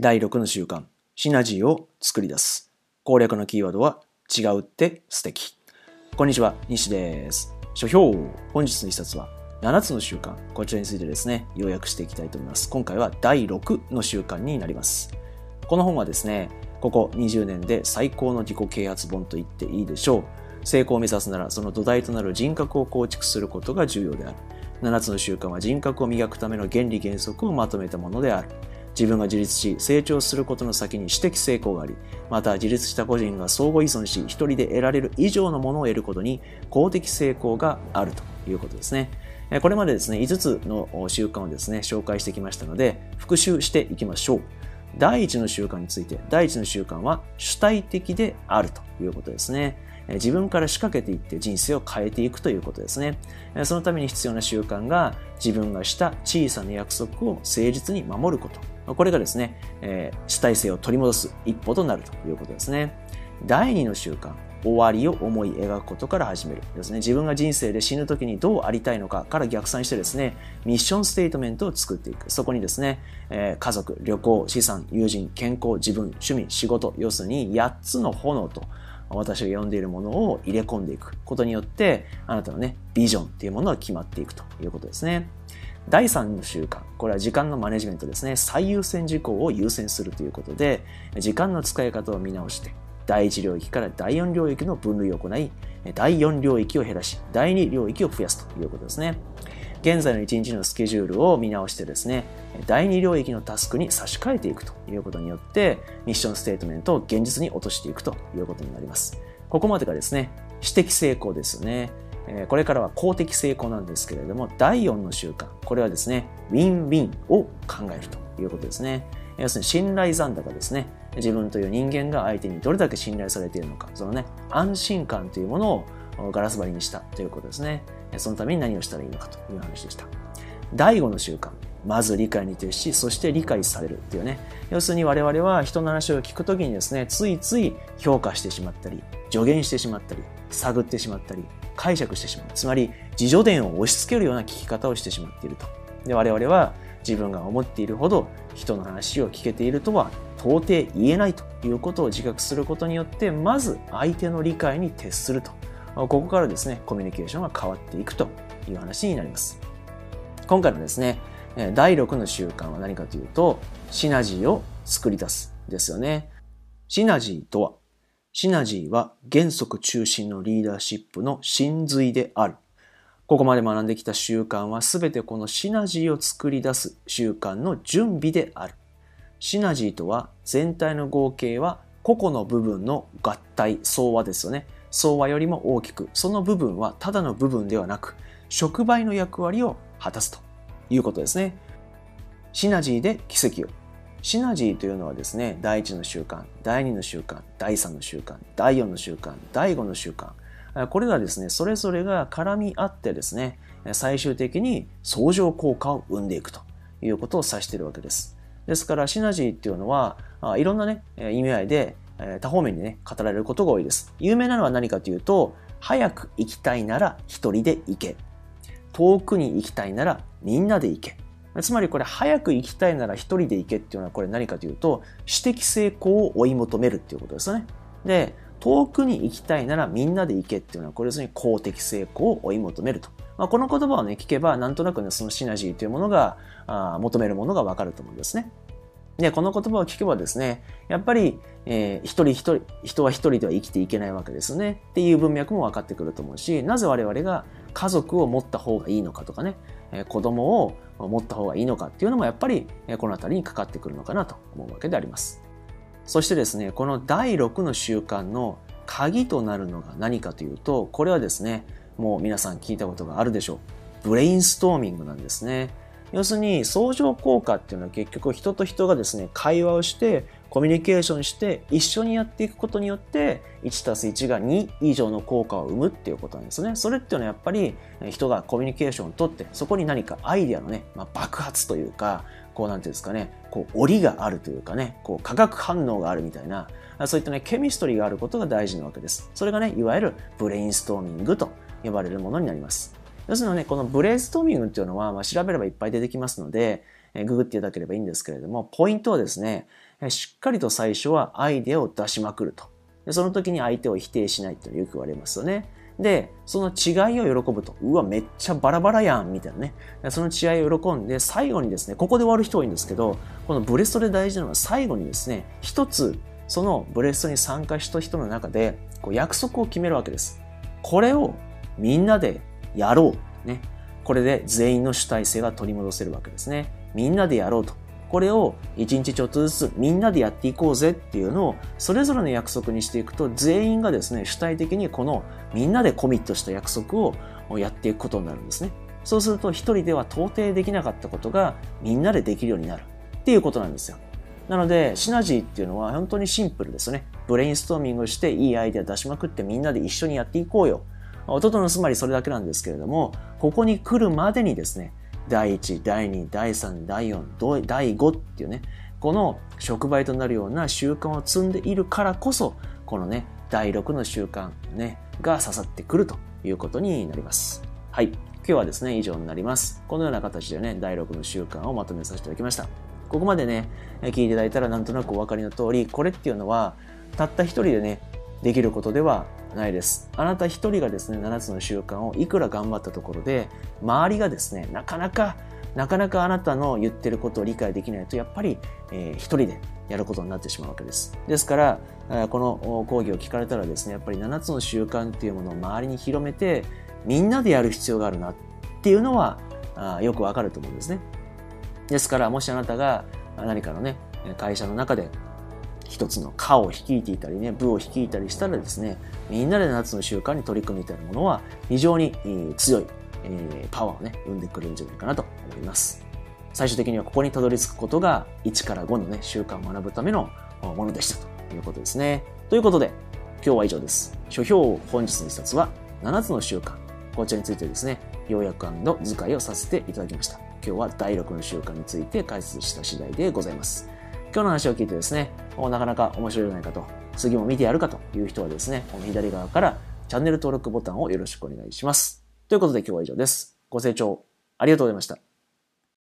第6の習慣、シナジーを作り出す。攻略のキーワードは、違うって素敵。こんにちは、西です。書評、本日の一冊は、7つの習慣。こちらについてですね、要約していきたいと思います。今回は第6の習慣になります。この本はですね、ここ20年で最高の自己啓発本と言っていいでしょう。成功を目指すなら、その土台となる人格を構築することが重要である。7つの習慣は人格を磨くための原理原則をまとめたものである。自分が自立し、成長することの先に私的成功があり、また自立した個人が相互依存し、一人で得られる以上のものを得ることに公的成功があるということですね。これまでですね、5つの習慣をですね、紹介してきましたので、復習していきましょう。第1の習慣について、第1の習慣は主体的であるということですね。自分から仕掛けていって人生を変えていくということですね。そのために必要な習慣が自分がした小さな約束を誠実に守ること。これがですね、えー、主体性を取り戻す一歩となるということですね。第2の習慣。終わりを思い描くことから始めるですね。自分が人生で死ぬ時にどうありたいのかから逆算してですね、ミッションステートメントを作っていく。そこにですね、えー、家族、旅行、資産、友人、健康、自分、趣味、仕事、要するに8つの炎と私が呼んでいるものを入れ込んでいくことによって、あなたのね、ビジョンっていうものが決まっていくということですね。第3の習慣。これは時間のマネジメントですね。最優先事項を優先するということで、時間の使い方を見直して、第1領域から第4領域の分類を行い、第4領域を減らし、第2領域を増やすということですね。現在の1日のスケジュールを見直してですね、第2領域のタスクに差し替えていくということによって、ミッションステートメントを現実に落としていくということになります。ここまでがですね、私的成功ですね。これからは公的成功なんですけれども、第4の習慣。これはですね、ウィンウィンを考えるということですね。要するに信頼残高ですね。自分という人間が相手にどれだけ信頼されているのか、そのね、安心感というものをガラス張りにしたということですね。そのために何をしたらいいのかという話でした。第5の習慣。まず理解に徹し、そして理解されるっていうね。要するに我々は人の話を聞くときにですね、ついつい評価してしまったり、助言してしまったり、探ってしまったり、解釈してしまう。つまり、自助伝を押し付けるような聞き方をしてしまっていると。で、我々は自分が思っているほど人の話を聞けているとは到底言えないということを自覚することによって、まず相手の理解に徹すると。ここからですね、コミュニケーションが変わっていくという話になります。今回のですね、第6の習慣は何かというと、シナジーを作り出すですよね。シナジーとは、シナジーは原則中心のリーダーシップの真髄である。ここまで学んできた習慣は全てこのシナジーを作り出す習慣の準備である。シナジーとは全体の合計は個々の部分の合体、相和ですよね。相和よりも大きく、その部分はただの部分ではなく、触媒の役割を果たすということですね。シナジーで奇跡を。シナジーというのはですね、第1の習慣、第2の習慣、第3の習慣、第4の習慣、第5の習慣。これらですね、それぞれが絡み合ってですね、最終的に相乗効果を生んでいくということを指しているわけです。ですから、シナジーっていうのは、いろんなね、意味合いで多方面にね、語られることが多いです。有名なのは何かというと、早く行きたいなら一人で行け。遠くに行きたいならみんなで行け。つまりこれ早く行きたいなら一人で行けっていうのはこれ何かというと、私的成功を追い求めるっていうことですね。で、遠くに行きたいならみんなで行けっていうのはこれ要するに公的成功を追い求めると。まあ、この言葉をね、聞けばなんとなくね、そのシナジーというものが、あ求めるものがわかると思うんですね。で、この言葉を聞けばですね、やっぱり、えー、一人一人、人は一人では生きていけないわけですね。っていう文脈も分かってくると思うし、なぜ我々が家族を持った方がいいのかとかね、えー、子供を持った方がいいのかっていうのもやっぱり、え、この辺りにかかってくるのかなと思うわけであります。そしてですね、この第6の習慣の鍵となるのが何かというと、これはですね、もう皆さん聞いたことがあるでしょう。ブレインストーミングなんですね。要するに相乗効果っていうのは結局人と人がですね、会話をしてコミュニケーションして一緒にやっていくことによって1たす1が2以上の効果を生むっていうことなんですね。それっていうのはやっぱり人がコミュニケーションをとってそこに何かアイディアのね、まあ、爆発というかこうなんていうんですかね、こう、折りがあるというかね、こう、化学反応があるみたいな、そういったね、ケミストリーがあることが大事なわけです。それがね、いわゆるブレインストーミングと呼ばれるものになります。要するにね、このブレインストーミングっていうのは、まあ、調べればいっぱい出てきますので、ググっていただければいいんですけれども、ポイントはですね、しっかりと最初はアイデアを出しまくると。その時に相手を否定しないっていうのよく言われますよね。で、その違いを喜ぶと。うわ、めっちゃバラバラやんみたいなね。その違いを喜んで、最後にですね、ここで終わる人多いんですけど、このブレストで大事なのは最後にですね、一つ、そのブレストに参加した人の中で、約束を決めるわけです。これをみんなでやろう。ね。これで全員の主体性が取り戻せるわけですね。みんなでやろうと。これを一日ちょっとずつみんなでやっていこうぜっていうのをそれぞれの約束にしていくと全員がですね主体的にこのみんなでコミットした約束をやっていくことになるんですね。そうすると一人では到底できなかったことがみんなでできるようになるっていうことなんですよ。なので、シナジーっていうのは本当にシンプルですね。ブレインストーミングしていいアイデア出しまくってみんなで一緒にやっていこうよ。音とのつまりそれだけなんですけれども、ここに来るまでにですね、第1、第2、第3、第4、第5っていうね、この触媒となるような習慣を積んでいるからこそ、このね、第6の習慣ね、が刺さってくるということになります。はい。今日はですね、以上になります。このような形でね、第6の習慣をまとめさせていただきました。ここまでね、聞いていただいたらなんとなくお分かりの通り、これっていうのは、たった一人でね、できることではないです。あなた一人がですね、7つの習慣をいくら頑張ったところで、周りがですね、なかなか、なかなかあなたの言ってることを理解できないと、やっぱり、えー、一人でやることになってしまうわけです。ですから、この講義を聞かれたらですね、やっぱり7つの習慣っていうものを周りに広めて、みんなでやる必要があるなっていうのは、あよくわかると思うんですね。ですから、もしあなたが何かのね、会社の中で一つの課を率いていたりね、部を率いたりしたらですね、みんなで夏の習慣に取り組むみたいなものは非常に強い、パワーをね、生んでくれるんじゃないかなと思います。最終的にはここにたどり着くことが1から5のね、習慣を学ぶためのものでしたということですね。ということで、今日は以上です。書評本日の一冊は7つの習慣。こちらについてですね、要約図解をさせていただきました。今日は第6の習慣について解説した次第でございます。今日の話を聞いてですね、なかなか面白いじゃないかと、次も見てやるかという人はですね、この左側からチャンネル登録ボタンをよろしくお願いします。ということで今日は以上です。ご清聴ありがとうございました。